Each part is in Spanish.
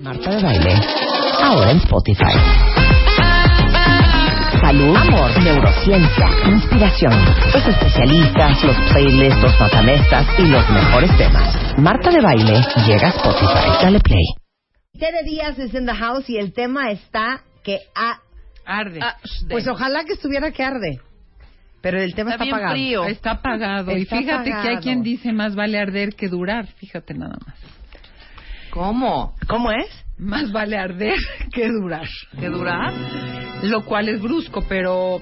Marta de Baile, ahora en Spotify. Salud, amor, neurociencia, inspiración, los especialistas, los playlists, los matamestas y los mejores temas. Marta de Baile llega a Spotify. Dale play. Tere Díaz es en the house y el tema está que Arde. pues ojalá que estuviera que arde. Pero el tema está, apagado. frío. Está apagado. Está y fíjate que hay quien dice más vale arder que durar. Fíjate nada más. ¿Cómo? ¿Cómo es? Más vale arder que durar. ¿Que durar? Lo cual es brusco, pero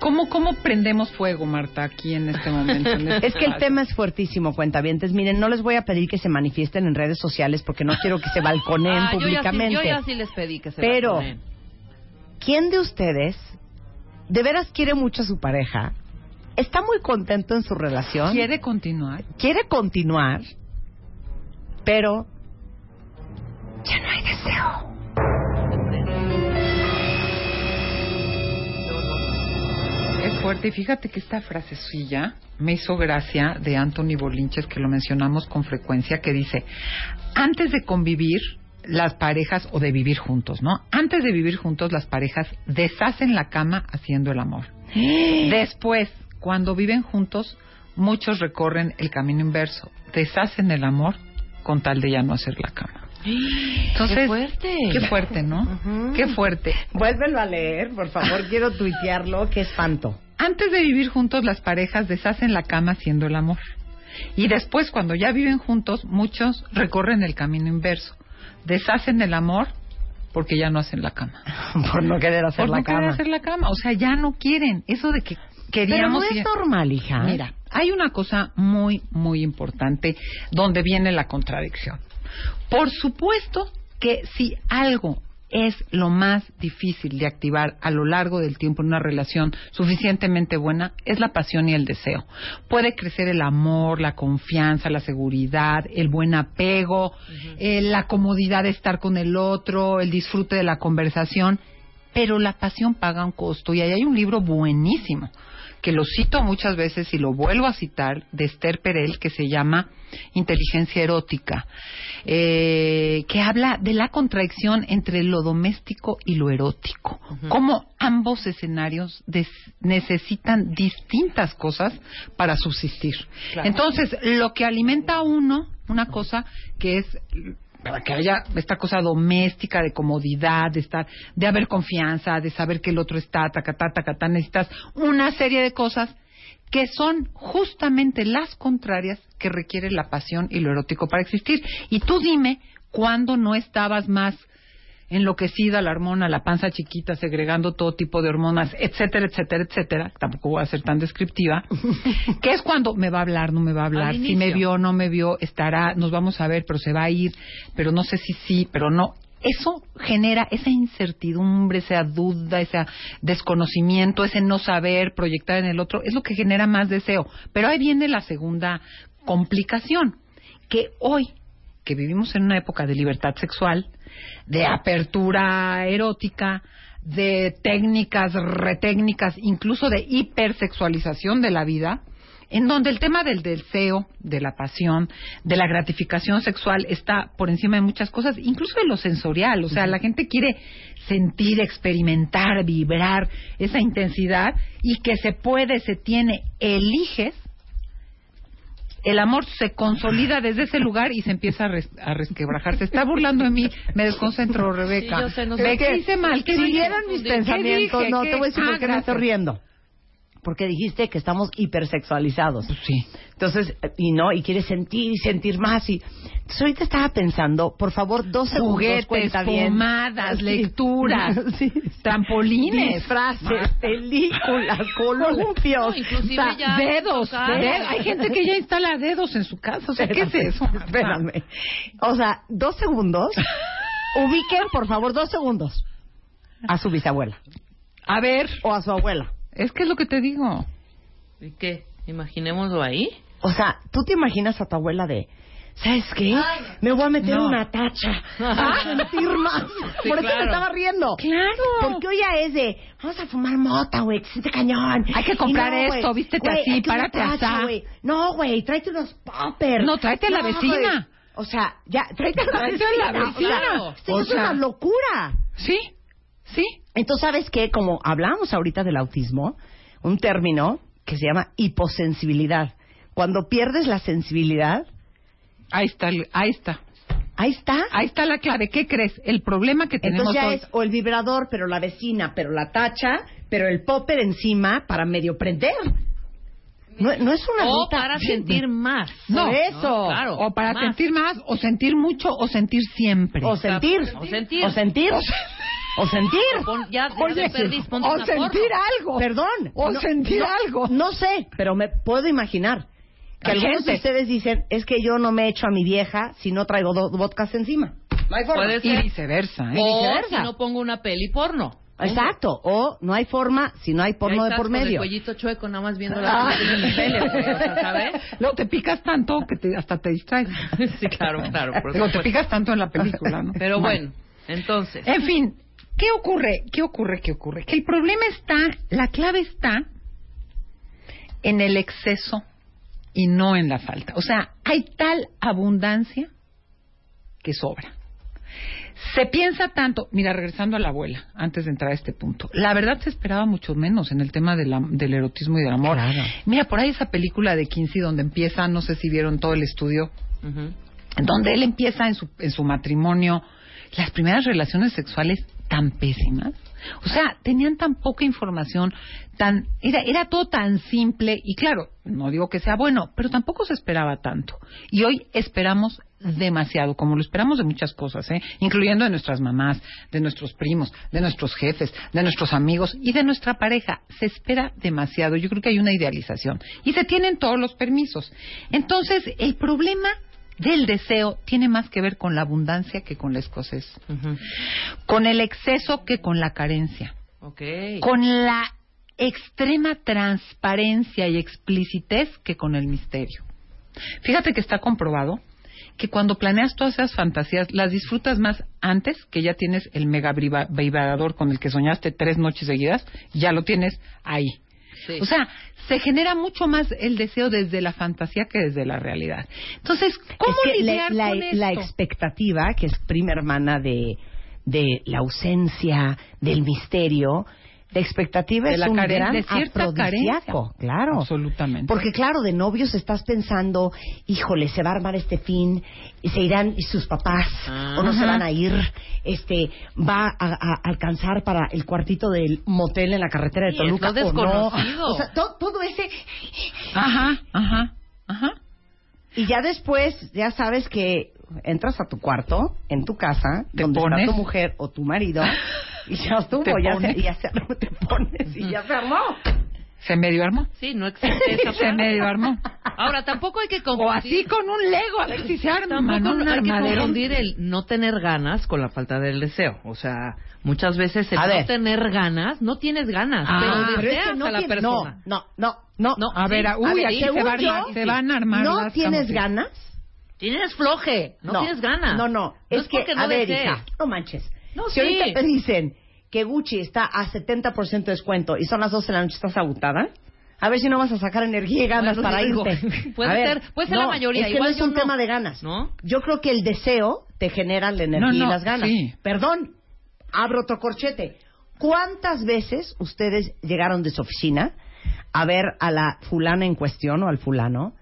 ¿cómo, cómo prendemos fuego, Marta, aquí en este momento? en este Es que el tema es fuertísimo, cuentavientes. Miren, no les voy a pedir que se manifiesten en redes sociales porque no quiero que se balconeen Ah, yo ya sí- públicamente. Yo ya, sí, les pedí que se Pero-. ¿Quién de ustedes de veras quiere mucho a su pareja? ¿Está muy contento en su relación? ¿Quiere continuar? quiere continuar, pero ya no hay deseo. Es fuerte. Y fíjate que esta frasecilla me hizo gracia de Anthony Bolinches, que lo mencionamos con frecuencia, que dice, antes de convivir las parejas o de vivir juntos, ¿no? Antes de vivir juntos las parejas deshacen la cama haciendo el amor. Después, cuando viven juntos, muchos recorren el camino inverso, deshacen el amor con tal de ya no hacer la cama. Entonces, ¡Qué fuerte! Qué fuerte, ¿no? Qué fuerte. Vuélvelo a leer, por favor, quiero tuitearlo, qué espanto. Antes de vivir juntos, las parejas deshacen la cama haciendo el amor. Y después, cuando ya viven juntos, muchos recorren el camino inverso. Deshacen el amor porque ya no hacen la cama. Por no querer hacer Por la no querer cama. hacer la cama. O sea, ya no quieren. Eso de que Pero no queríamos... es normal, hija. Mira, hay una cosa muy, muy importante donde viene la contradicción. Por supuesto que si algo es lo más difícil de activar a lo largo del tiempo en una relación suficientemente buena, es la pasión y el deseo. Puede crecer el amor, la confianza, la seguridad, el buen apego, eh, la comodidad de estar con el otro, el disfrute de la conversación, pero la pasión paga un costo. Y ahí hay un libro buenísimo que lo cito muchas veces y lo vuelvo a citar, de Esther Perel, que se llama Inteligencia Erótica, eh, que habla de la contradicción entre lo doméstico y lo erótico. Cómo ambos escenarios des- necesitan distintas cosas para subsistir. Entonces, lo que alimenta a uno, una cosa que es para que haya esta cosa doméstica de comodidad, de estar, de haber confianza, de saber que el otro está, tacatá, tacatá, necesitas una serie de cosas que son justamente las contrarias que requiere la pasión y lo erótico para existir. Y tú dime cuándo no estabas más enloquecida la hormona, la panza chiquita, segregando todo tipo de hormonas, etcétera, etcétera, etcétera. Tampoco voy a ser tan descriptiva. que es cuando me va a hablar, no me va a hablar, si me vio, no me vio, estará, nos vamos a ver, pero se va a ir, pero no sé si sí, pero no. Eso genera esa incertidumbre, esa duda, ese desconocimiento, ese no saber, proyectar en el otro, es lo que genera más deseo. Pero ahí viene la segunda complicación, que hoy, que vivimos en una época de libertad sexual, de apertura erótica, de técnicas, retécnicas, incluso de hipersexualización de la vida, en donde el tema del deseo, de la pasión, de la gratificación sexual está por encima de muchas cosas, incluso de lo sensorial. O sea, la gente quiere sentir, experimentar, vibrar esa intensidad y que se puede, se tiene, eliges el amor se consolida desde ese lugar y se empieza a, res- a resquebrajar. Se está burlando de mí, me desconcentro, Rebeca. Sí, yo sé, no sé. que hice mal, que si vieran mis ¿Qué pensamientos, no, ¿Qué? te voy a decir Ah, por qué me estoy gracias. riendo. Porque dijiste que estamos hipersexualizados. Sí. Entonces, y no, y quieres sentir y sentir más. Y entonces ahorita estaba pensando, por favor, dos segundos, Juguetes, pomadas, Sí. lecturas, Sí. trampolines, disfraces, Marta. películas, columpios, No, inclusive o sea, ya- dedos. Hay gente que ya instala dedos en su casa. O sea, ¿qué es Espérame, eso? Espérame. O sea, dos segundos. Ubiquen, por favor, dos segundos. A su bisabuela. A ver, O a su abuela. Es que es lo que te digo. ¿Y qué? Imaginémoslo ahí. O sea, tú te imaginas a tu abuela de. ¿Sabes qué? Me voy a meter No. una tacha para sentir más. Sí, Por eso claro. me estaba riendo. Claro. Porque hoy ya es de, vamos a fumar mota, güey, que siente cañón. Hay que comprar no, esto, güey, vístete así, párate tacha. No, güey, tráete unos poppers. No, tráete a la vecina. O sea, ya, tráete a la Tráete a la vecina. vecina. O sea, O es una locura. Sí, sí. Entonces, ¿sabes qué? Como hablamos ahorita del autismo, un término que se llama hiposensibilidad. Cuando pierdes la sensibilidad, Ahí está, ahí está. ahí está. Ahí está la clave. ¿Qué crees? El problema que tenemos Entonces ya es o el vibrador, pero la vecina, pero la tacha, pero el popper encima para medio prender. No, no es una O ruta- para sentir más. No, eso. claro. O para más. sentir más, o sentir mucho, o sentir siempre. O sentir. O sentir. O sentir. O sentir. Pon- ya, ya Oye, de perdiz, ponte o una sentir porno. algo. Perdón. O No- sentir no- algo. No sé, pero me puedo imaginar que Hay algunos de gente. ustedes dicen, es que yo no me echo a mi vieja si no traigo dos vodkas encima. No hay forma. Puede Y ser. viceversa, ¿eh? O viceversa. si no pongo una peli porno. Exacto. O no hay forma si no hay porno de por con El medio. cuellito chueco, nada más viendo Ah. la película en tele, o sea, ¿sabes? Luego te picas tanto que te- hasta te distraes. Sí, claro, claro. por Luego te picas tanto en la película, ¿no? Pero bueno, entonces. En fin, ¿qué ocurre? ¿Qué ocurre? ¿Qué ocurre? Que el problema está, la clave está en el exceso y no en la falta. O sea, hay tal abundancia que sobra. Se piensa tanto, mira, regresando a la abuela, antes de entrar a este punto, la verdad se esperaba mucho menos en el tema de la- del erotismo y del amor. Claro. Mira, por ahí esa película de Kinsey donde empieza, no sé si vieron todo el estudio, donde él empieza en su, en su matrimonio las primeras relaciones sexuales tan pésimas. O sea, tenían tan poca información, tan era, era todo tan simple y claro, no digo que sea bueno, pero tampoco se esperaba tanto. Y hoy esperamos demasiado, como lo esperamos de muchas cosas, ¿eh? incluyendo de nuestras mamás, de nuestros primos, de nuestros jefes, de nuestros amigos y de nuestra pareja. Se espera demasiado. Yo creo que hay una idealización y se tienen todos los permisos. Entonces, el problema del deseo tiene más que ver con la abundancia que con la Ujú. con el exceso que con la carencia, con la extrema transparencia y explicitez que con el misterio. Fíjate que está comprobado que cuando planeas todas esas fantasías las disfrutas más antes que ya tienes el mega vibrador con el que soñaste tres noches seguidas, ya lo tienes ahí. Sí. O sea, se genera mucho más el deseo desde la fantasía que desde la realidad. Entonces, ¿cómo es que lidiar la- con la expectativa, que es prima hermana de, de la ausencia, del misterio, la expectativa De es la un gran de cierta carencia. claro. Absolutamente. Porque claro, de novios estás pensando, híjole, se va a armar este fin, y se irán sus papás, Ah. o no se van a ir, este, va a, a alcanzar para el cuartito del motel en la carretera de Sí, Toluca lo o no. desconocido. O sea, to- todo ese Ajá, ajá, ajá. y ya después, ya sabes que entras a tu cuarto, en tu casa, Te donde pones. está tu mujer o tu marido, y ya estuvo, Te ya se, ya se armó, te pones y ya se armó. Se medio armó. Sí, no existe esa Se medio armó. Ahora, tampoco hay que O confundir. así con un Lego, a ver si se arma, Tampoco ¿no? Un hay que armadero. confundir el no tener ganas con la falta del deseo. O sea, muchas veces el A no ver. tener ganas, no tienes ganas, Ah, pero Pero es deseas que no a la tiene- persona. No, no, no, No, A sí, ver, a uy, ver, aquí se van, a- yo, se van a armar ¿No las tienes ganas? Tienes floje, no, tienes ganas. No, no, No es, que, porque no a ver, hija, no manches. No, si sí. ahorita te dicen que Gucci está a 70% de descuento y son las 12 de la noche, ¿estás agotada? A ver si no vas a sacar energía y ganas Bueno, para digo, irte. puede A ver, ser- puede ser la no, mayoría, Es que igual no es un no. tema de ganas. ¿No? Yo creo que el deseo te genera la energía No, no, y las ganas. sí. Perdón, abro otro corchete. ¿Cuántas veces ustedes llegaron de su oficina a ver a la fulana en cuestión o al fulano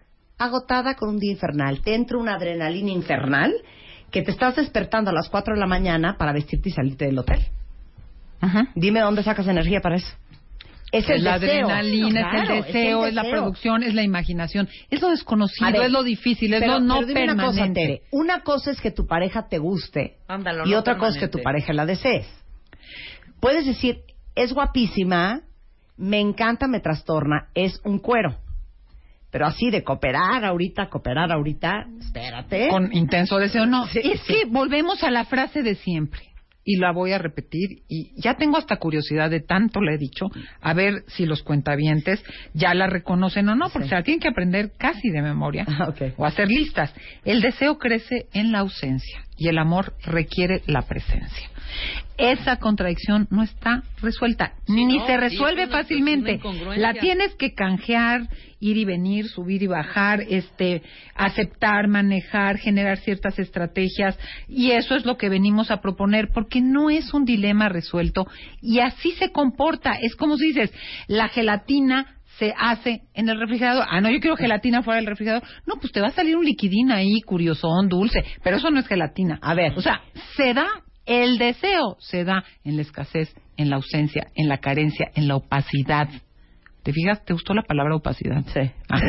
agotada con un día infernal? Te entra una adrenalina infernal que te estás despertando a las 4 de la mañana para vestirte y salirte del hotel. Ajá. Dime dónde sacas energía para eso. Es el Es la deseo. adrenalina, Claro, es el deseo, es, la deseo. producción, es la imaginación. Es lo desconocido, ver, es lo difícil, es pero- lo no pero dime una cosa, permanente. Tere. Una cosa es que tu pareja te guste Ándalo, y no otra cosa es que tu pareja la desees. Puedes decir, es guapísima, me encanta, me trastorna, es un cuero. Pero así de cooperar ahorita, cooperar ahorita, espérate. Con intenso deseo, no. Sí, es sí. que volvemos a la frase de siempre. Y la voy a repetir. Y ya tengo hasta curiosidad de tanto le he dicho. A ver si los cuentavientes ya la reconocen o no. Porque Sí. se la tienen que aprender casi de memoria. Ah. O hacer listas. El deseo crece en la ausencia. Y el amor requiere la presencia. Esa contradicción no está resuelta, ni no, se resuelve una- fácilmente. La tienes que canjear, ir y venir, subir y bajar, este, aceptar, manejar, generar ciertas estrategias y eso es lo que venimos a proponer porque no es un dilema resuelto y así se comporta. Es como si dices, la gelatina se hace en el refrigerador. Ah, no, yo quiero gelatina fuera del refrigerador. No, pues te va a salir un liquidín ahí, curiosón, dulce, pero eso no es gelatina. A ver. O sea, se da, el deseo se da en la escasez, en la ausencia, en la carencia, en la opacidad. ¿Te fijas? ¿Te gustó la palabra opacidad? Sí. Ah.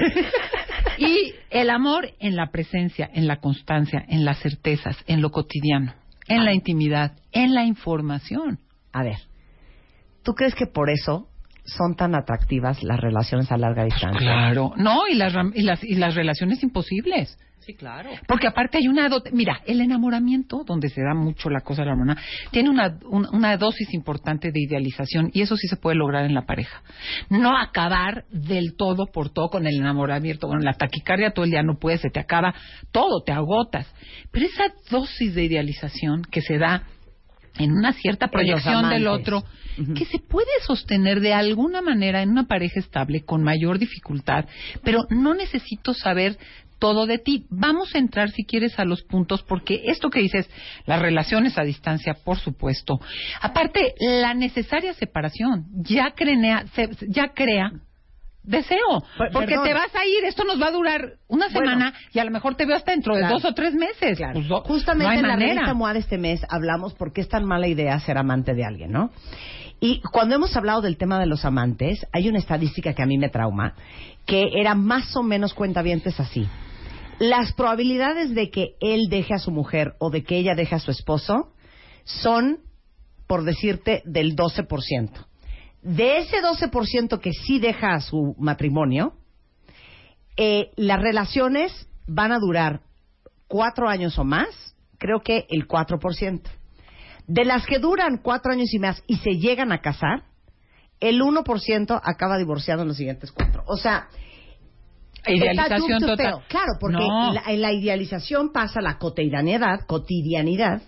y el amor en la presencia, en la constancia, en las certezas, en lo cotidiano, en la intimidad, en la información. A ver, ¿tú crees que por eso son tan atractivas las relaciones a larga distancia? Claro. No, y las, ram- y las, y las relaciones imposibles. Sí, claro. Porque aparte hay una... do- Mira, el enamoramiento, donde se da mucho la cosa de la hormona, tiene una, un- una dosis importante de idealización y eso sí se puede lograr en la pareja. No acabar del todo por todo con el enamoramiento. Bueno, la taquicardia todo el día no puede, se te acaba todo, te agotas. Pero esa dosis de idealización que se da en una cierta proyección del otro, que se puede sostener de alguna manera en una pareja estable con mayor dificultad, pero no necesito saber todo de ti. Vamos a entrar, si quieres, a los puntos, porque esto que dices, las relaciones a distancia, por supuesto. Aparte, la necesaria separación ya crea, se- ya crea deseo, porque perdón. te vas a ir, esto nos va a durar una Bueno. semana y a lo mejor te veo hasta dentro de Claro. dos o tres meses. Claro. Pues, Justamente no en la manera. revista MOA de este mes hablamos por qué es tan mala idea ser amante de alguien, ¿no? Y cuando hemos hablado del tema de los amantes, hay una estadística que a mí me trauma, que era más o menos cuentavientes así. Las probabilidades de que él deje a su mujer o de que ella deje a su esposo son, por decirte, del 12%. De ese 12% que sí deja a su matrimonio, eh, las relaciones van a durar cuatro años o más, creo que el 4%. De las que duran cuatro años y más y se llegan a casar, el 1% acaba divorciado en los siguientes cuatro. O sea, Idealización total. feo. Claro, porque No. la, en la idealización pasa la cotidianidad, cotidianidad,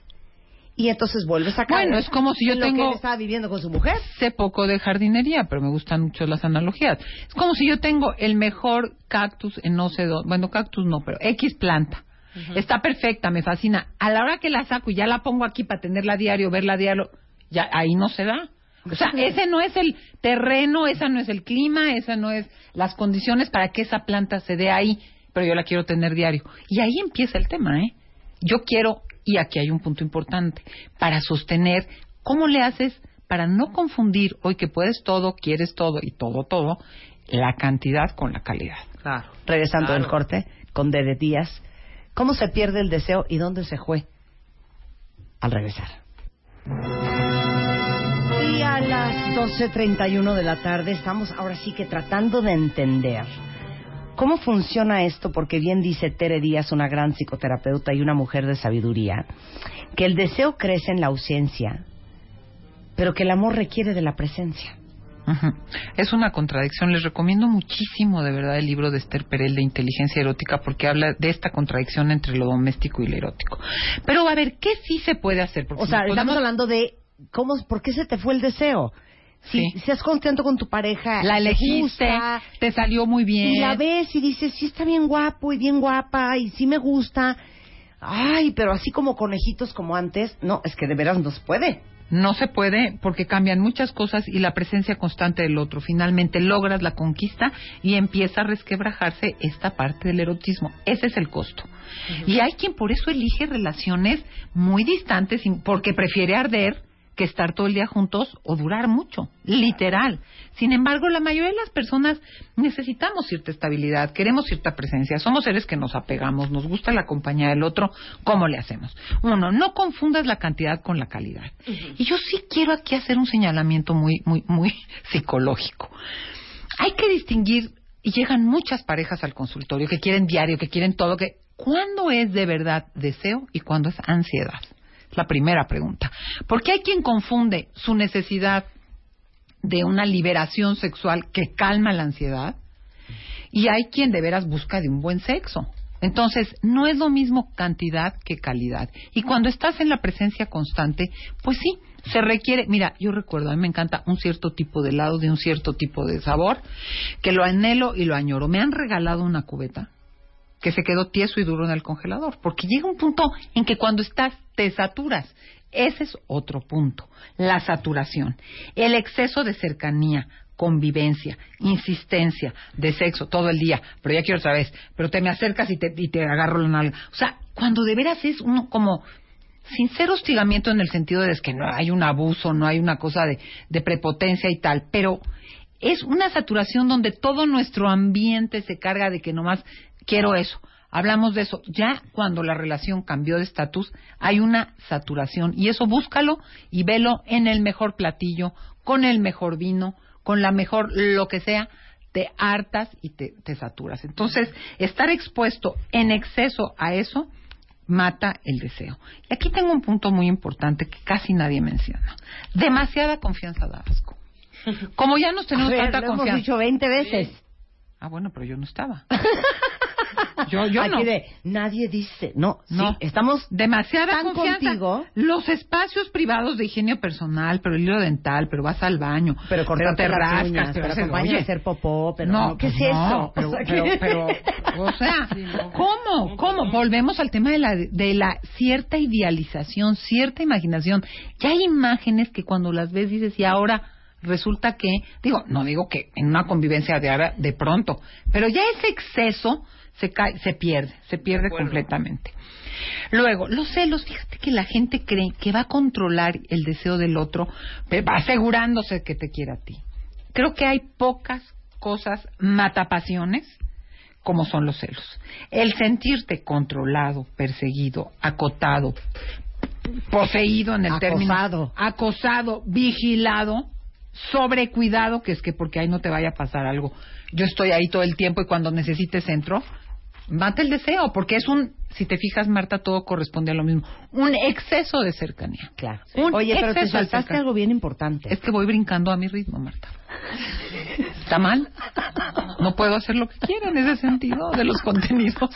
y entonces vuelves a caer Bueno, es como si yo en lo que tengo- él estaba viviendo con su mujer. sé poco de jardinería, pero me gustan mucho las analogías. Es como si yo tengo el mejor cactus en no sé dónde. Bueno, cactus no, pero X planta. Está perfecta, me fascina. A la hora que la saco y ya la pongo aquí para tenerla diario, verla diario, ya ahí no se da. O sea, ese no es el terreno, esa no es el clima, esa no es las condiciones para que esa planta se dé ahí, pero yo la quiero tener diario. Y ahí empieza el tema, ¿eh? Yo quiero, y aquí hay un punto importante, para sostener, ¿cómo le haces para no confundir hoy que puedes todo, quieres todo y todo, todo, la cantidad con la calidad? Claro. Regresando Claro. del corte, con Dede Díaz. ¿Cómo se pierde el deseo y dónde se fue? Al regresar. Y a las 12.31 de la tarde estamos ahora sí que tratando de entender cómo funciona esto, porque bien dice Tere Díaz, una gran psicoterapeuta y una mujer de sabiduría, que el deseo crece en la ausencia, pero que el amor requiere de la presencia. Es una contradicción. Les recomiendo muchísimo, de verdad, el libro de Esther Perel de Inteligencia Erótica porque habla de esta contradicción entre lo doméstico y lo erótico. Pero a ver, ¿qué sí se puede hacer? Porque O sea, estamos hablando de cómo, por qué se te fue el deseo. Si Sí. seas contento con tu pareja, la te elegiste, gusta, te salió muy bien. y la ves y dices, sí está bien guapo y bien guapa y sí me gusta. Ay, pero así como conejitos como antes, no, es que de veras no se puede. No se puede porque cambian muchas cosas y la presencia constante del otro. Finalmente logras la conquista y empieza a resquebrajarse esta parte del erotismo. Ese es el costo. Y hay quien por eso elige relaciones muy distantes porque prefiere arder que estar todo el día juntos o durar mucho, literal. Sin embargo, la mayoría de las personas necesitamos cierta estabilidad, queremos cierta presencia, somos seres que nos apegamos, nos gusta la compañía del otro, ¿cómo le hacemos? Uno, no confundas la cantidad con la calidad. Y yo sí quiero aquí hacer un señalamiento muy, muy, muy psicológico. Hay que distinguir, y llegan muchas parejas al consultorio que quieren diario, que quieren todo, que ¿cuándo es de verdad deseo y cuándo es ansiedad? La primera pregunta. Porque hay quien confunde su necesidad de una liberación sexual que calma la ansiedad y hay quien de veras busca de un buen sexo. Entonces, no es lo mismo cantidad que calidad. Y cuando estás en la presencia constante, pues sí, se requiere, mira, yo recuerdo, a mí me encanta un cierto tipo de helado de un cierto tipo de sabor, que lo anhelo y lo añoro. Me han regalado una cubeta que se quedó tieso y duro en el congelador, porque llega un punto en que cuando estás te saturas. Ese es otro punto, la saturación, el exceso de cercanía, convivencia, insistencia, de sexo todo el día, pero ya quiero otra vez, pero te me acercas y te, y te agarro la nalga. O sea, cuando de veras es uno como sin ser hostigamiento en el sentido de que no hay un abuso, no hay una cosa de, de prepotencia y tal, pero es una saturación donde todo nuestro ambiente se carga de que nomás quiero eso. Hablamos de eso. Ya cuando la relación cambió de estatus, hay una saturación. Y eso búscalo y velo en el mejor platillo, con el mejor vino, con la mejor lo que sea. Te hartas y te, te saturas. Entonces, estar expuesto en exceso a eso mata el deseo. Y aquí tengo un punto muy importante que casi nadie menciona. Demasiada confianza da asco. Como ya nos tenemos A ver, tanta lo confianza. hemos dicho 20 veces. Ah, bueno, pero yo no estaba. yo yo Aquí no. de, nadie dice, no, No. sí, estamos Demasiada tan confianza. contigo. Los espacios privados de higiene personal, pero el hilo dental, pero vas al baño, pero cortarte te las rascas, uñas, te pero a hacer popó, pero no, no, ¿qué pues es no, eso? Pero, O sea, pero, que- pero, o sea, ¿cómo? ¿Cómo? Volvemos al tema de la, de la cierta idealización, cierta imaginación. Ya hay imágenes que cuando las ves dices, y ahora resulta que, digo, no digo que en una convivencia diaria de pronto, pero ya ese exceso se cae, se pierde, se pierde completamente. Luego, los celos, fíjate que la gente cree que va a controlar el deseo del otro, pero va asegurándose que te quiere a ti. Creo que hay pocas cosas matapasiones como son los celos. El sentirte controlado, perseguido, acotado, poseído en el término Acosado. acosado, vigilado, sobrecuidado, que es que porque ahí no te vaya a pasar algo. Yo estoy ahí todo el tiempo y cuando necesites entro, mata el deseo, porque es un, si te fijas, Marta, todo corresponde a lo mismo, un exceso de cercanía. Claro. Un Oye, pero te saltaste algo bien importante. Es que voy brincando a mi ritmo, Marta. ¿Está mal? No puedo hacer lo que quiera en ese sentido de los contenidos.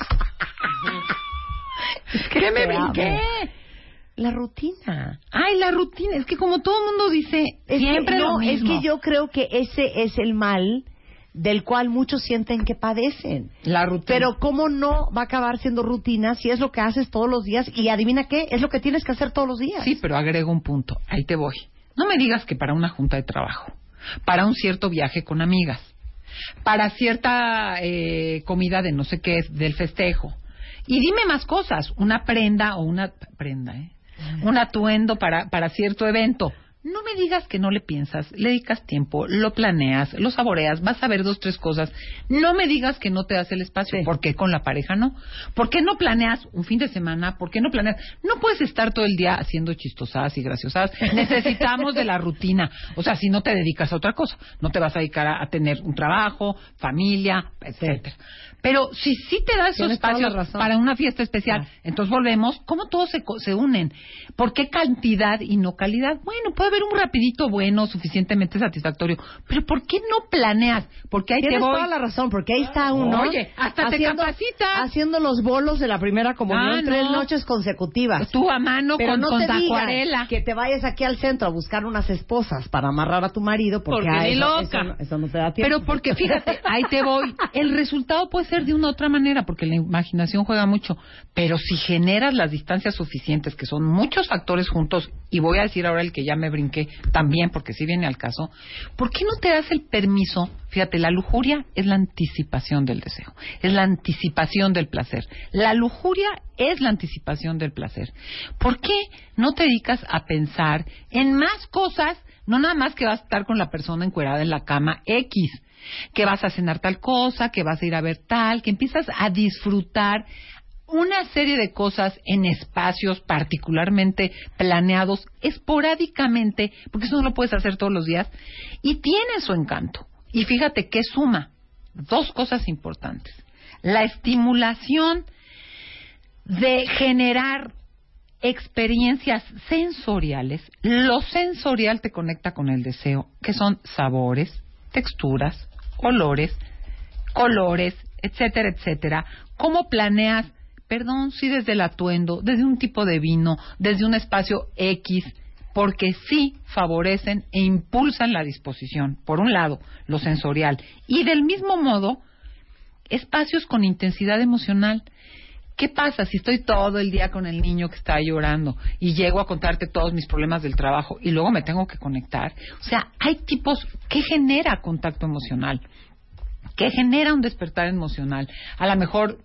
¿Qué me amo. brinqué? La rutina. Ay, la rutina. Es que como todo el mundo dice Es siempre que, lo no, es mismo. que yo creo que ese es el mal del cual muchos sienten que padecen. La rutina. Pero ¿cómo no va a acabar siendo rutina si es lo que haces todos los días? Y adivina qué, es lo que tienes que hacer todos los días. Sí, pero agrego un punto. Ahí te voy. No me digas que para una junta de trabajo, para un cierto viaje con amigas, para cierta eh, comida de no sé qué, del festejo. Y dime más cosas. Una prenda o una prenda, ¿eh? Un atuendo para, para cierto evento. No me digas que no le piensas, le dedicas tiempo, lo planeas, lo saboreas, vas a ver dos, tres cosas. No me digas que no te das el espacio. Sí. ¿Por qué con la pareja no? ¿Por qué no planeas un fin de semana? ¿Por qué no planeas? No puedes estar todo el día haciendo chistosadas y graciosas. Necesitamos de la rutina. O sea, si no te dedicas a otra cosa, no te vas a dedicar a, a tener un trabajo, familia, etcétera. Pero si sí te das esos espacios para una fiesta especial, Ah. entonces volvemos, ¿cómo todos se, se unen? ¿Por qué cantidad y no calidad? Bueno, puede haber un rapidito bueno, suficientemente satisfactorio, pero ¿por qué no planeas? Porque ahí Tienes te voy. toda la razón, porque ahí está uno. Oye, hasta te capacitas. Haciendo los bolos de la primera comunión Ah, tres no. noches consecutivas. Tú a mano Pero con, no con te acuarela. que te vayas aquí al centro a buscar unas esposas para amarrar a tu marido porque, Porque a ni eso, loca. eso no- eso no te da tiempo. Pero porque fíjate, ahí te voy. El resultado puede ser de una otra manera, porque la imaginación juega mucho. Pero si generas las distancias suficientes, que son muchos factores juntos, y voy a decir ahora el que ya me brinqué también, porque sí viene al caso, ¿por qué no te das el permiso? Fíjate, la lujuria es la anticipación del deseo, es la anticipación del placer. La lujuria es la anticipación del placer. ¿Por qué no te dedicas a pensar en más cosas? No nada más que vas a estar con la persona encuerada en la cama X, que vas a cenar tal cosa, que vas a ir a ver tal, que empiezas a disfrutar una serie de cosas en espacios particularmente planeados esporádicamente, porque eso no lo puedes hacer todos los días, y tiene su encanto. Y fíjate que suma dos cosas importantes. La estimulación de generar experiencias sensoriales. Lo sensorial te conecta con el deseo, que son sabores, texturas, olores, colores, etcétera, etcétera, ¿cómo planeas? Perdón, sí desde el atuendo, desde un tipo de vino, desde un espacio X, porque sí favorecen e impulsan la disposición, por un lado, lo sensorial, y del mismo modo, espacios con intensidad emocional. ¿Qué pasa si estoy todo el día con el niño que está llorando y llego a contarte todos mis problemas del trabajo y luego me tengo que conectar? O sea, hay tipos que genera contacto emocional, que genera un despertar emocional. A lo mejor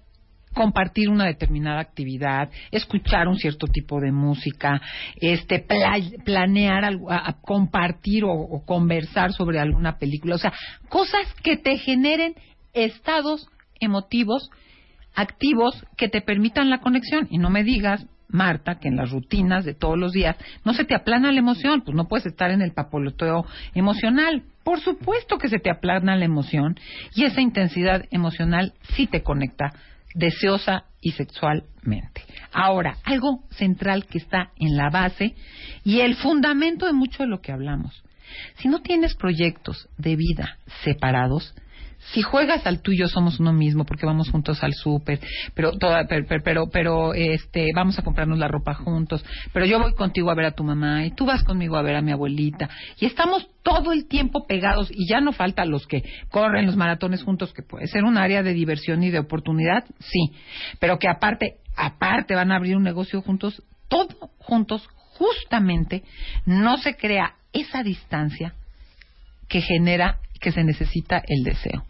compartir una determinada actividad, escuchar un cierto tipo de música, este planear algo, compartir o conversar sobre alguna película, o sea, cosas que te generen estados emotivos activos que te permitan la conexión. Y no me digas, Marta, que en las rutinas de todos los días no se te aplana la emoción, pues no puedes estar en el papoloteo emocional. Por supuesto que se te aplana la emoción y esa intensidad emocional sí te conecta deseosa y sexualmente. Ahora, algo central que está en la base y el fundamento de mucho de lo que hablamos. Si no tienes proyectos de vida separados, si juegas al tuyo somos uno mismo porque vamos juntos al súper, pero, toda, pero, pero, pero, este, vamos a comprarnos la ropa juntos, pero yo voy contigo a ver a tu mamá y tú vas conmigo a ver a mi abuelita y estamos todo el tiempo pegados y ya no falta los que corren los maratones juntos, que puede ser un área de diversión y de oportunidad, sí, pero que aparte, aparte van a abrir un negocio juntos, todo juntos, justamente, no se crea esa distancia que genera que se necesita el deseo.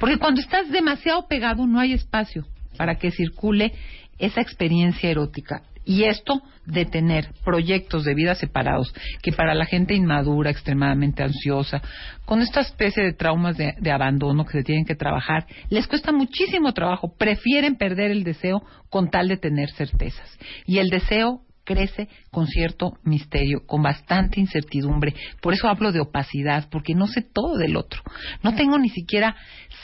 Porque cuando estás demasiado pegado no hay espacio para que circule esa experiencia erótica. Y esto de tener proyectos de vida separados, que para la gente inmadura, extremadamente ansiosa, con esta especie de traumas de, abandono que se tienen que trabajar, les cuesta muchísimo trabajo, prefieren perder el deseo con tal de tener certezas. Y el deseo crece con cierto misterio, con bastante incertidumbre. Por eso hablo de opacidad, porque no sé todo del otro. No tengo ni siquiera,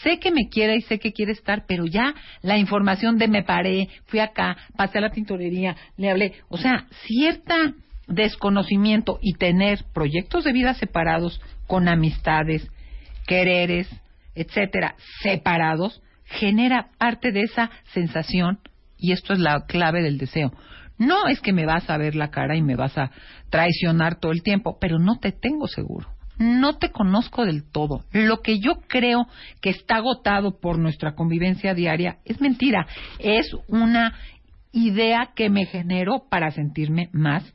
sé que me quiere y sé que quiere estar, pero ya la información de me paré, fui acá, pasé a la tintorería, le hablé. O sea, cierta desconocimiento y tener proyectos de vida separados con amistades, quereres, etcétera, separados, genera parte de esa sensación y esto es la clave del deseo. No es que me vas a ver la cara y me vas a traicionar todo el tiempo, pero no te tengo seguro. No te conozco del todo. Lo que yo creo que está agotado por nuestra convivencia diaria es mentira. Es una idea que me genero para sentirme más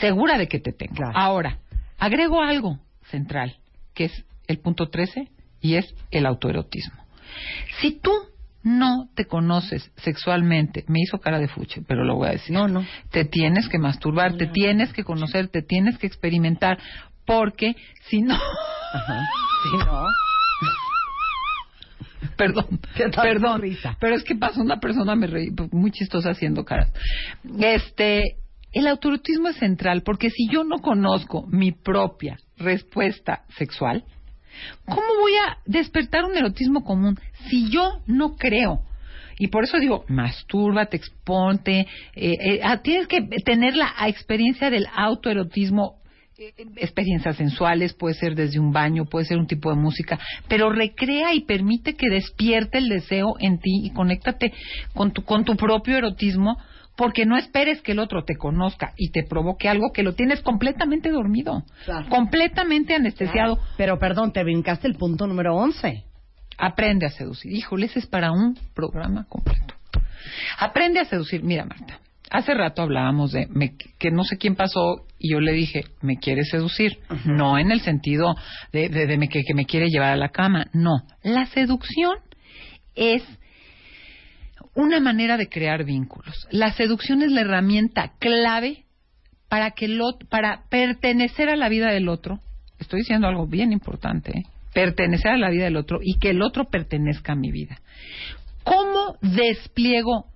segura de que te tengo. Ahora, agrego algo central, que es el punto 13, y es el autoerotismo. Si tú no te conoces sexualmente, me hizo cara de fuche, pero lo voy a decir. No, no. Te tienes que masturbar, te tienes que conocer, te tienes que experimentar, porque si no. Si no. perdón, perdón, risa? pero es que pasó una persona me reí muy chistosa haciendo caras. Este, el autorotismo es central porque si yo no conozco mi propia respuesta sexual, ¿Cómo voy a despertar un erotismo común si yo no creo? Y por eso digo, mastúrbate, exponte, eh, eh, ah, tienes que tener la experiencia del autoerotismo eh, experiencias sensuales, puede ser desde un baño, puede ser un tipo de música, pero recrea y permite que despierte el deseo en ti y conéctate con tu, con tu propio erotismo porque no esperes que el otro te conozca y te provoque algo que lo tienes completamente dormido, completamente anestesiado. Pero perdón, te brincaste el punto número 11. Aprende a seducir. Híjole, ese es para un programa completo. Aprende a seducir. Mira, Marta, hace rato hablábamos de que no sé quién pasó y yo le dije, me quiere seducir. No en el sentido de, que, que me quiere llevar a la cama. No, la seducción es una manera de crear vínculos. La seducción es la herramienta clave para que para pertenecer a la vida del otro. Estoy diciendo algo bien importante, ¿eh? pertenecer a la vida del otro y que el otro pertenezca a mi vida. ¿Cómo despliego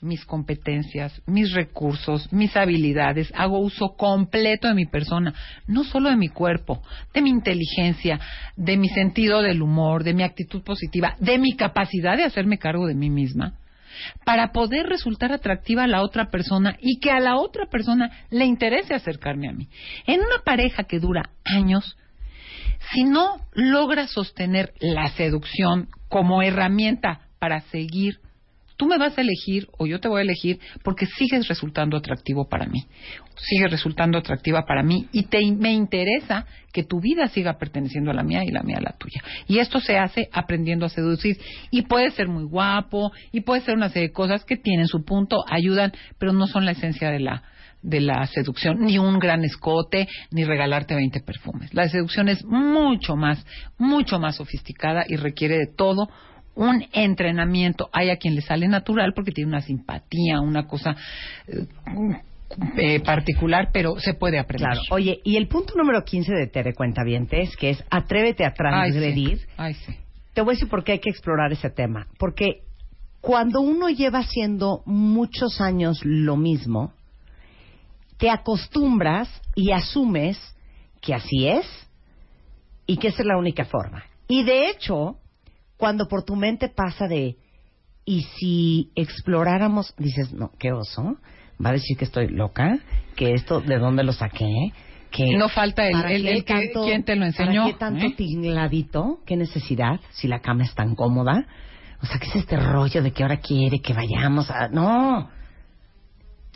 mis competencias, mis recursos, mis habilidades, hago uso completo de mi persona, no solo de mi cuerpo, de mi inteligencia, de mi sentido del humor, de mi actitud positiva, de mi capacidad de hacerme cargo de mí misma para poder resultar atractiva a la otra persona y que a la otra persona le interese acercarme a mí. En una pareja que dura años, si no logra sostener la seducción como herramienta para seguir tú me vas a elegir o yo te voy a elegir porque sigues resultando atractivo para mí, sigues resultando atractiva para mí y te, me interesa que tu vida siga perteneciendo a la mía y la mía a la tuya. Y esto se hace aprendiendo a seducir y puede ser muy guapo y puede ser una serie de cosas que tienen su punto, ayudan, pero no son la esencia de la de la seducción, ni un gran escote, ni regalarte 20 perfumes. La seducción es mucho más, mucho más sofisticada y requiere de todo un entrenamiento. Hay a quien le sale natural porque tiene una simpatía, una cosa eh, eh, particular, pero se puede aprender. Claro. Oye, y el punto número 15 de Te de es que es atrévete a transgredir. Ay, sí. Te voy a decir por qué hay que explorar ese tema. Porque cuando uno lleva haciendo muchos años lo mismo, te acostumbras y asumes que así es y que esa es la única forma. Y de hecho, cuando por tu mente pasa de, y si exploráramos, dices, no, qué oso, va a decir que estoy loca, que esto, ¿de dónde lo saqué? Que no falta el, el, que, ¿quién te lo enseñó? ¿Para qué tanto ¿Eh? tingladito? ¿Qué necesidad? Si la cama es tan cómoda. O sea, ¿qué es este rollo de que ahora quiere que vayamos a...? No.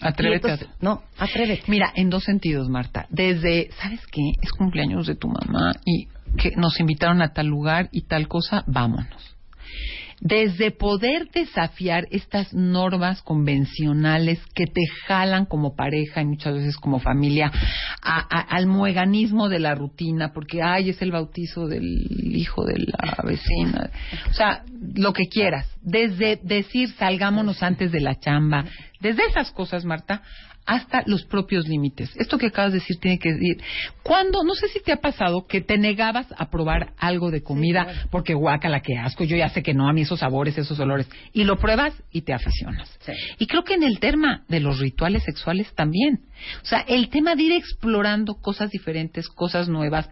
Atrévete. No, atrévete. Mira, en dos sentidos, Marta. Desde, ¿sabes qué? Es cumpleaños de tu mamá y que nos invitaron a tal lugar y tal cosa, vámonos. Desde poder desafiar estas normas convencionales que te jalan como pareja y muchas veces como familia al mueganismo de la rutina, porque ay, es el bautizo del hijo de la vecina. O sea, lo que quieras. Desde decir salgámonos antes de la chamba, desde esas cosas, Marta, hasta los propios límites. Esto que acabas de decir tiene que decir, cuando, no sé si te ha pasado que te negabas a probar algo de comida porque guaca que asco, yo ya sé que no, a mí esos sabores, esos olores, y lo pruebas y te aficionas. Y creo que en el tema de los rituales sexuales también. O sea, el tema de ir explorando cosas diferentes, cosas nuevas,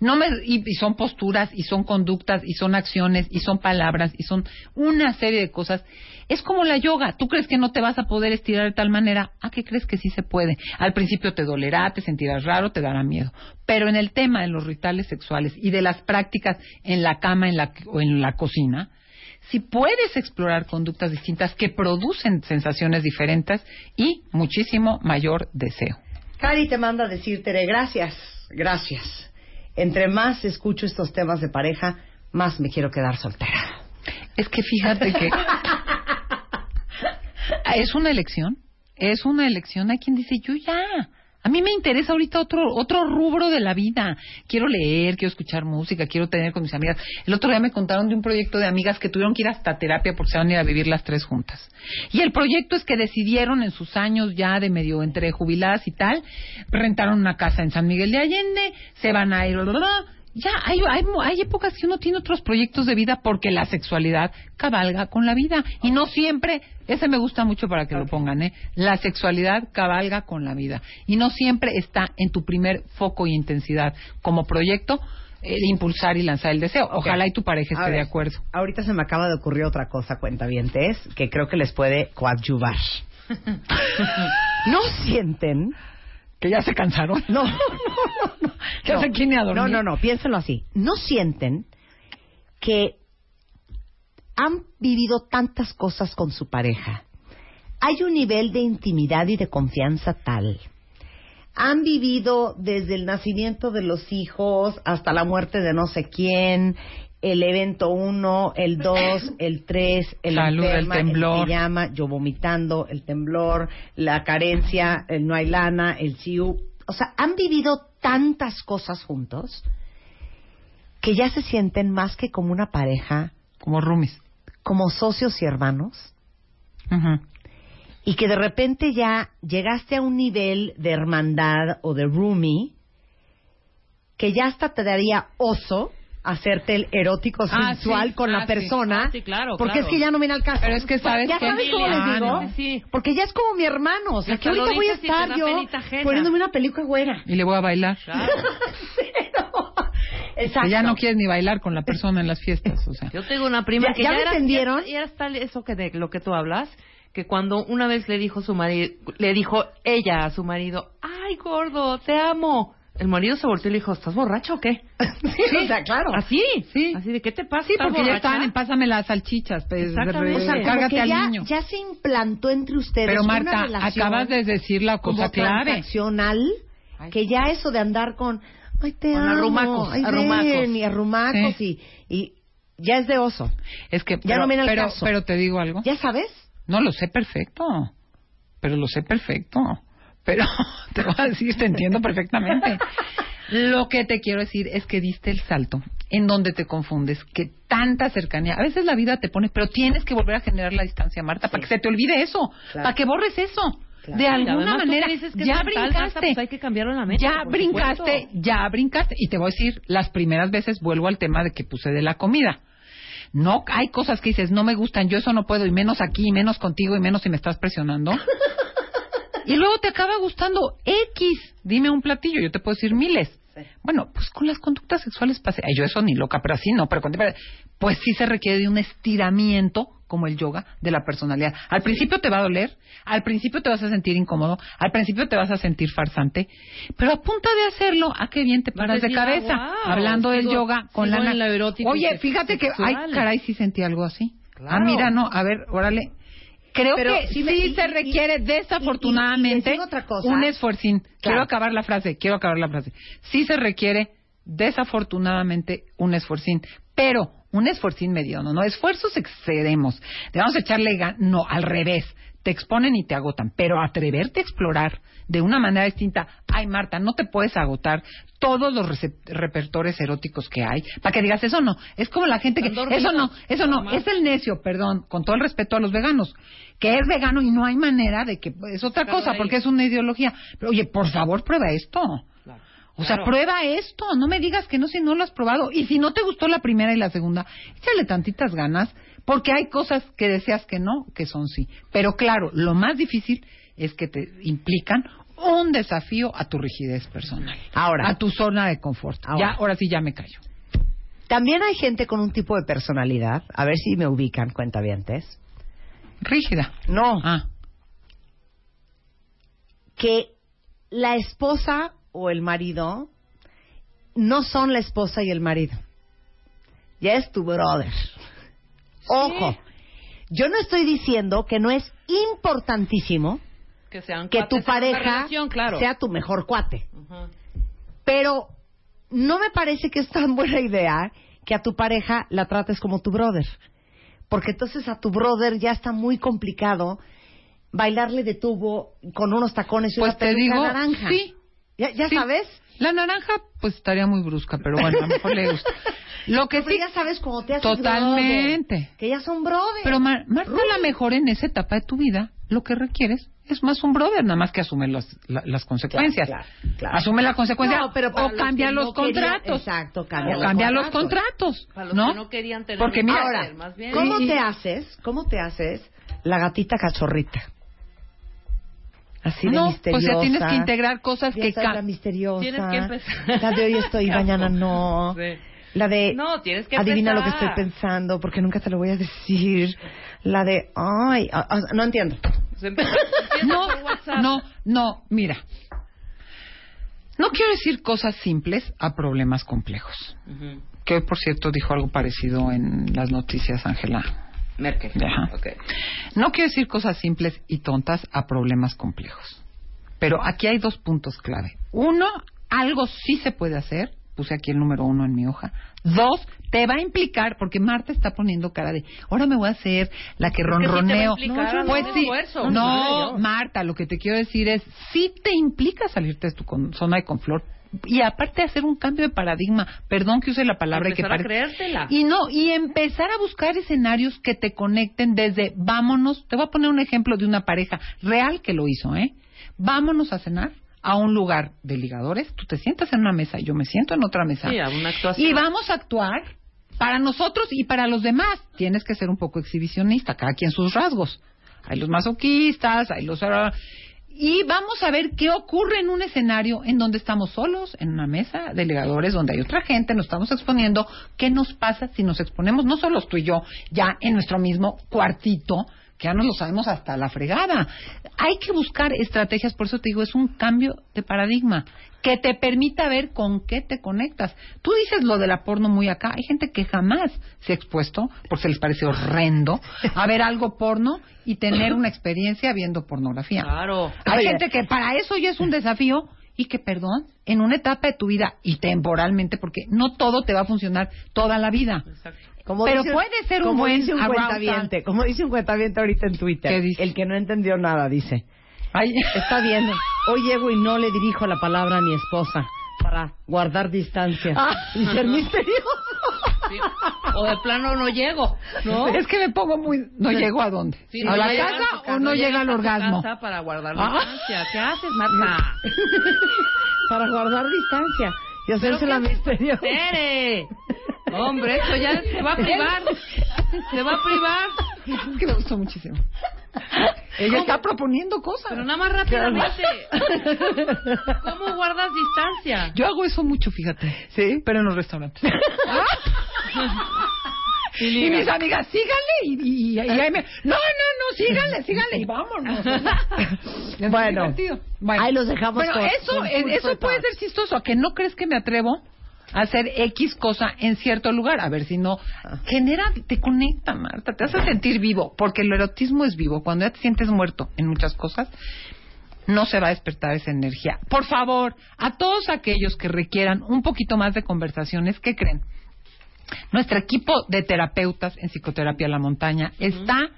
no me, y, son posturas, y son conductas, y son acciones, y son palabras, y son una serie de cosas. Es como la yoga. Tú crees que no te vas a poder estirar de tal manera. ¿A qué crees que sí se puede? Al principio te dolerá, te sentirás raro, te dará miedo. Pero en el tema de los rituales sexuales y de las prácticas en la cama en la, o en la cocina, si puedes explorar conductas distintas que producen sensaciones diferentes y muchísimo mayor deseo. Cari te manda a decirte gracias, gracias entre más escucho estos temas de pareja, más me quiero quedar soltera. Es que fíjate que es una elección, es una elección. Hay quien dice, yo ya, a mí me interesa ahorita otro otro rubro de la vida. Quiero leer, quiero escuchar música, quiero tener con mis amigas. El otro día me contaron de un proyecto de amigas que tuvieron que ir hasta terapia porque se van a ir a vivir las tres juntas. Y el proyecto es que decidieron en sus años ya de medio entre jubiladas y tal, rentaron una casa en San Miguel de Allende, se van a ir ya hay, hay, hay, épocas que uno tiene otros proyectos de vida porque la sexualidad cabalga con la vida. Y no siempre, ese me gusta mucho para que lo pongan, ¿eh? La sexualidad cabalga con la vida. Y no siempre está en tu primer foco y intensidad como proyecto el impulsar y lanzar el deseo. Ojalá y tu pareja esté de acuerdo. Ahorita se me acaba de ocurrir otra cosa, cuentavientes, que creo que les puede coadyuvar. ¿No sienten que ya se cansaron. No, no, no. Ya. No, no, no, piénsenlo así. ¿No sienten que han vivido tantas cosas con su pareja? Hay un nivel de intimidad y de confianza tal. Han vivido desde el nacimiento de los hijos hasta la muerte de no sé quién, el evento 1, el 2, el 3, el Salud, el temblor. El llama, yo vomitando, el temblor, la carencia, el no hay lana, el CIU. O sea, han vivido tantas cosas juntos que ya se sienten más que como una pareja. Como roomies. Como socios y hermanos. Y que de repente ya llegaste a un nivel de hermandad o de roomie que ya hasta te daría oso hacerte el erótico ah, sensual con la ah, persona. Ah, sí. claro, porque es que ya no viene al caso. Pero es que sabes ¿Ya sabes cómo les digo? Sí. Porque ya es como mi hermano. O sea, que ahorita voy a estar yo poniéndome una película güera. Y le voy a bailar. Claro. Exacto. Que ya no quieres ni bailar con la persona en las fiestas. O sea. Yo tengo una prima que ya, ya, era, entendieron. Ya, era tal eso que de lo que tú hablas que cuando una vez le dijo su marido, le dijo ella a su marido, ay gordo, te amo, el marido se volteó y le dijo, ¿estás borracha o qué? Sí, o sea, claro. Así, Sí. Así de, ¿qué te pasa? Sí, ¿Estás porque ya borracha? estaban en pásame las salchichas. Pues, Exactamente. O sea, cárgate al ya, niño. ya se implantó entre ustedes Pero una Marta, relación acabas de decir la como cosa clave. transaccional que ya eso de andar con ay te Con amo, arrumacos, ay, arrumacos. ven, y arrumacos y, y ya es de oso Es que, Ya pero, no viene al pero, caso. pero te digo algo. ya sabes No, lo sé perfecto. Pero lo sé perfecto. Pero te voy a decir, te entiendo perfectamente. Lo que te quiero decir es que diste el salto en donde te confundes, que tanta cercanía. A veces la vida te pone, pero tienes que volver a generar la distancia, Marta, para que se te olvide eso, Claro. para que borres eso. Claro. De alguna manera, que dices que ya mental, brincaste. pues hay que cambiarlo en la mente, ya brincaste, supuesto. ya brincaste. Y te voy a decir, las primeras veces vuelvo al tema de que puse de la comida. No, hay cosas que dices, no me gustan, yo eso no puedo, y menos aquí, y menos contigo, y menos si me estás presionando. y luego te acaba gustando X. Dime un platillo, yo te puedo decir miles. Bueno, pues con las conductas sexuales pasé. Ay, yo eso ni loca, pero así no. Pero con- pues sí se requiere de un estiramiento, como el yoga, de la personalidad. Al principio te va a doler, al principio te vas a sentir incómodo, al principio te vas a sentir farsante, pero a punta de hacerlo, ¿a qué bien te paras de cabeza? ah, wow, Hablando del sigo- yoga con la... erótico Oye, fíjate que, ay, caray, sí sentí algo así. Claro. Ah, mira, no, a ver, órale. Creo Pero que sí sí, me- y- se y- requiere y- desafortunadamente otra cosa. un esfuercín. Quiero acabar la frase, quiero acabar la frase. Sí se requiere desafortunadamente un esfuercín, pero un esfuercín mediano, no, no esfuerzos excedemos. Te vamos a echarle gan- no, al revés. Te exponen y te agotan, pero atreverte a explorar de una manera distinta. Ay, Marta, no te puedes agotar todos los repertores eróticos que hay para que digas eso no. Es como la gente que eso no, eso no, es el necio, perdón, con todo el respeto a los veganos, que es vegano y no hay manera de que es otra cosa porque es una ideología. Pero oye, por favor, prueba esto. O sea, Claro. prueba esto, no me digas que no si no lo has probado. Y si no te gustó la primera y la segunda, échale tantitas ganas, porque hay cosas que deseas que no, que son sí. Pero claro, lo más difícil es que te implican un desafío a tu rigidez personal, Ahora. a tu zona de confort. Ahora. Ya, ahora sí ya me callo. también hay gente con un tipo de personalidad a ver si me ubican cuentavientes Rígida. no Ah, que la esposa o el marido no son la esposa y el marido. Ya es tu brother. Ojo, yo no estoy diciendo que no es importantísimo Que, sean que tu pareja relación, claro. sea tu mejor cuate. Pero no me parece que es tan buena idea que a tu pareja la trates como tu brother. Porque entonces a tu brother ya está muy complicado bailarle de tubo con unos tacones y pues una te digo, naranja. sí. ¿Ya, ya sí. sabes? La naranja, pues estaría muy brusca, pero bueno, a lo mejor le gusta. Lo que Pero sí, ya sabes cómo te haces Totalmente. brother, que ya son brother. Pero Mar- Marta, Rudy. a lo mejor en esa etapa de tu vida, lo que requieres es más un brother, nada más que asume las, la- las consecuencias. Claro, claro. Asume la consecuencia No, pero para o los cambia los no querían- contratos. exacto, cambia o los cambia los contratos. contratos. Para los ¿no? que no querían tener Porque mira, Ahora, más bien. ¿cómo Y- te haces? ¿Cómo te haces la gatita cachorrita? Así de no, misteriosa. pues ya tienes que integrar cosas Ya que la misteriosa. Tienes que empezar. La de hoy estoy mañana no. Sí. La de No, tienes que adivina lo que empezar. estoy pensando porque nunca te lo voy a decir. La de ay, ah, ah, no entiendo. Se empieza- empieza no, no, no, mira. No quiero decir cosas simples a problemas complejos. Ujú. Que hoy, por cierto, dijo algo parecido en las noticias, Ángela. Merkel. Ajá. No quiero decir cosas simples y tontas a problemas complejos. Pero aquí hay dos puntos clave. Uno, algo sí se puede hacer. Puse aquí el número uno en mi hoja. Dos, te va a implicar, porque Marta está poniendo cara de, ahora me voy a hacer la que sí ronroneo. implicar No, pues sí. No. Marta, lo que te quiero decir es, sí te implica salirte de tu zona de confort. Y aparte hacer un cambio de paradigma, perdón que use la palabra y que a creértela. y no, y empezar a buscar escenarios que te conecten desde vámonos, te voy a poner un ejemplo de una pareja real que lo hizo, ¿eh? Vámonos a cenar a un lugar de ligadores, tú te sientas en una mesa, yo me siento en otra mesa. Sí, a una actuación. Y vamos a actuar para nosotros y para los demás. Tienes que ser un poco exhibicionista, cada quien sus rasgos. Hay los masoquistas, hay los... Y vamos a ver qué ocurre en un escenario en donde estamos solos, en una mesa de ligadores, donde hay otra gente, nos estamos exponiendo. ¿Qué nos pasa si nos exponemos, no solo tú y yo, ya en nuestro mismo cuartito, que ya nos lo sabemos hasta la fregada? Hay que buscar estrategias, por eso te digo, es un cambio de paradigma. que te permita ver con qué te conectas. Tú dices lo de la porno muy acá. Hay gente que jamás se ha expuesto, porque se les parece horrendo, a ver algo porno y tener una experiencia viendo pornografía. Claro. Hay Oye. gente que para eso ya es un desafío y que, perdón, en una etapa de tu vida y temporalmente, porque no todo te va a funcionar toda la vida. Como Pero dice- puede ser un buen dice un arousal. cuentaviente, como dice un cuentaviente ahorita en Twitter, ¿Qué dice? el que no entendió nada dice, Ay, está bien, hoy llego y no le dirijo la palabra a mi esposa para guardar distancia Ah. y ser misterioso. Sí. O de plano no llego, ¿no? Es que me pongo muy... ¿No llego a dónde? Sí, ¿A no la casa a o no llega al orgasmo? casa para guardar Ah. distancia. ¿Qué haces, Marta? para guardar distancia y hacerse la misteriosa. ¡Tere! Hombre, esto ya se va a privar. Se va a privar. Es que me gustó muchísimo. Ella está proponiendo cosas. Pero nada más rápidamente. ¿Cómo guardas distancia? Yo hago eso mucho, fíjate. ¿Sí? Pero en los restaurantes. y mis amigas, síganle. Y, y, y ahí me... No, no, no, síganle, síganle. Y vámonos. Bueno. Bueno, ahí los dejamos con- eso, eh, eso puede ser chistoso. ¿A que no crees que me atrevo hacer X cosa en cierto lugar? A ver si no... Genera, te conecta, Marta. Te hace sentir vivo. Porque el erotismo es vivo. Cuando ya te sientes muerto en muchas cosas no se va a despertar esa energía. Por favor, a todos aquellos que requieran un poquito más de conversaciones, ¿qué creen? Nuestro equipo de terapeutas en Psicoterapia La Montaña está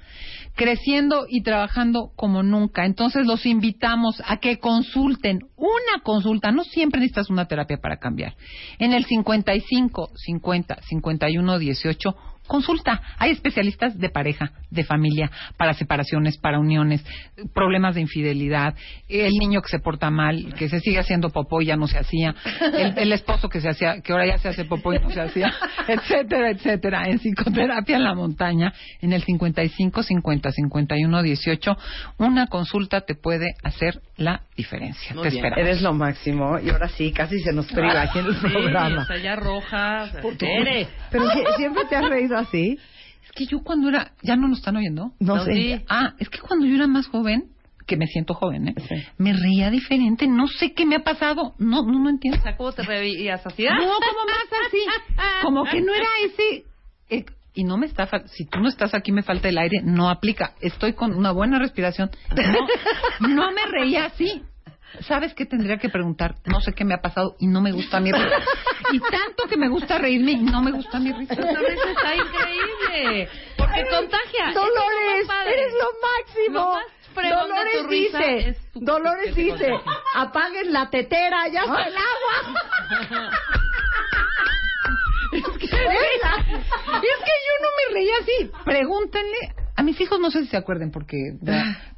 creciendo y trabajando como nunca. Entonces los invitamos a que consulten una consulta. No siempre necesitas una terapia para cambiar. En el 55 50 51 18 consulta. Hay especialistas de pareja, de familia, para separaciones, para uniones, problemas de infidelidad, el niño que se porta mal, que se sigue haciendo popó y ya no se hacía, el, el esposo que se hacía, que ahora ya se hace popó y no se hacía, etcétera, etcétera. En psicoterapia en la montaña, en el 55 50 51 18, una consulta te puede hacer la diferencia. Muy te bien. esperamos. Eres lo máximo y ahora sí, casi se nos priva aquí en el Sí, programa. o sea, ya roja. o sea, Tere. Pero si- siempre te has reído así. Es que yo cuando era, ya no nos están oyendo. No, No, sé. sí. Ah, es que cuando yo era más joven, que me siento joven, ¿eh? Sí. Me reía diferente, no sé qué me ha pasado, no, no, no entiendo. O sea, ¿cómo te reías así? No, como más así, como que no era ese... eh, y no me está, fal- si tú no estás aquí me falta el aire, no aplica. Estoy con una buena respiración. No, no me reía así. ¿Sabes qué tendría que preguntar? No sé qué me ha pasado y no me gusta mi risa. Y tanto que me gusta reírme no me gusta mi risa. Esa risa está increíble. Porque contagia. Es lo Dolores, eres lo máximo. Lo más Dolores dice, Dolores dice, contagia. apaguen la tetera, ya está el agua. Es que, es que yo no me reía así. Pregúntenle. A mis hijos no sé si se acuerden porque...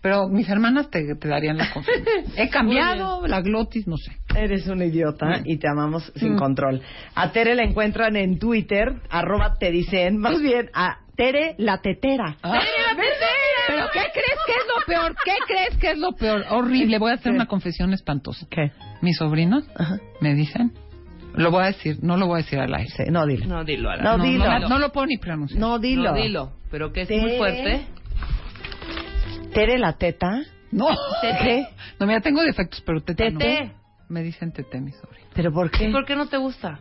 Pero mis hermanas te, te darían la confianza. He cambiado la glotis, no sé. Eres un idiota y te amamos Mm. sin control. A Tere la encuentran en Twitter, arroba te dicen, más bien a Tere la tetera. Ah. ¿Pero qué crees que es lo peor? ¿Qué crees que es lo peor? Horrible. Voy a hacer ¿Qué? una confesión espantosa. ¿Qué? Mis sobrinos Ajá. me dicen... Lo voy a decir, no lo voy a decir al aire. Sí, no, dilo. No, dilo. No, no, dilo. no, no lo puedo ni pronunciar. No, dilo. No, dilo. Pero que es Tere. muy fuerte. Tere la teta. No. ¿Qué? No, mira, tengo defectos, pero tete no. Tete. Me dicen tete, mi sobrino. ¿Pero por qué? ¿Y por qué no te gusta?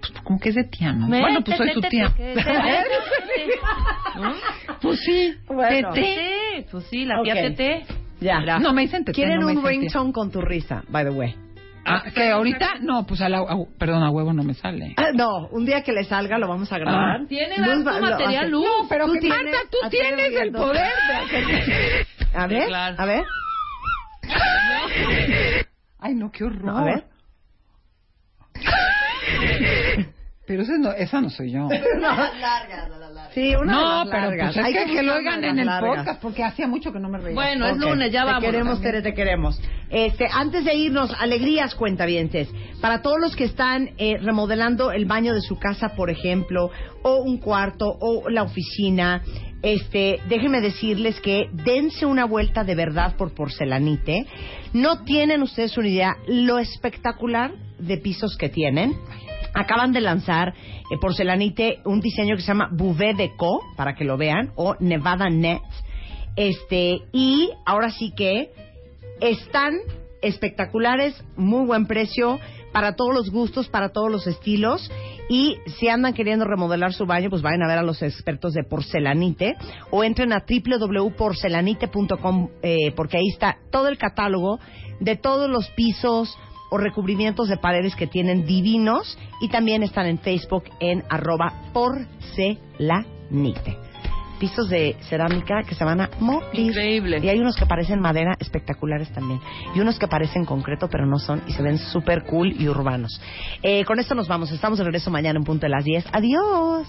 Pues como que es de tía, ¿no? Me- Bueno, pues soy tete, su tete, tía. tete. Pues sí. Bueno. Tete. Tete. Pues sí, la tía. Tete. Ya. No, me dicen tete. Quieren un ringtone con tu risa, by the way. Ah, que ahorita, no, pues a la, a- perdón, a huevo no me sale. Ah, no, un día que le salga lo vamos a grabar. Ah. Tiene Luz va- material. Luz. No, pero Tú que tienes- Marta, tú tienes el viendo. poder de hacer... A ver, claro. a ver, Ay, no, qué horror. a ver. Pero esa no, esa no soy yo. Sí, una no, de las pero largas. pues es Hay que, que lo una oigan en las el largas. podcast, porque hacía mucho que no me reía. Bueno, es lunes, ya vamos. Te queremos. Tere, te queremos. Este, antes de irnos, alegrías cuentavientes. Para todos los que están eh, remodelando el baño de su casa, por ejemplo, o un cuarto, o la oficina, este, déjenme decirles que dense una vuelta de verdad por Porcelanite. No tienen ustedes una idea lo espectacular de pisos que tienen. Acaban de lanzar eh, Porcelanite un diseño que se llama Bouvet Deco, para que lo vean, o Nevada Net. Este, y ahora sí que están espectaculares, muy buen precio, para todos los gustos, para todos los estilos. Y si andan queriendo remodelar su baño, pues vayan a ver a los expertos de Porcelanite o entren a www.porcelanite.com eh, porque ahí está todo el catálogo de todos los pisos o recubrimientos de paredes que tienen divinos y también están en Facebook en arroba porcelanite pisos de cerámica que se van a morir. Increíble. Y hay unos que parecen madera espectaculares también. Y unos que parecen concreto, pero no son y se ven súper cool y urbanos. Eh, con esto nos vamos. Estamos de regreso mañana en punto de las 10. Adiós.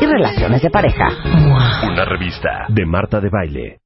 y relaciones de pareja. Una revista de Marta de Baile.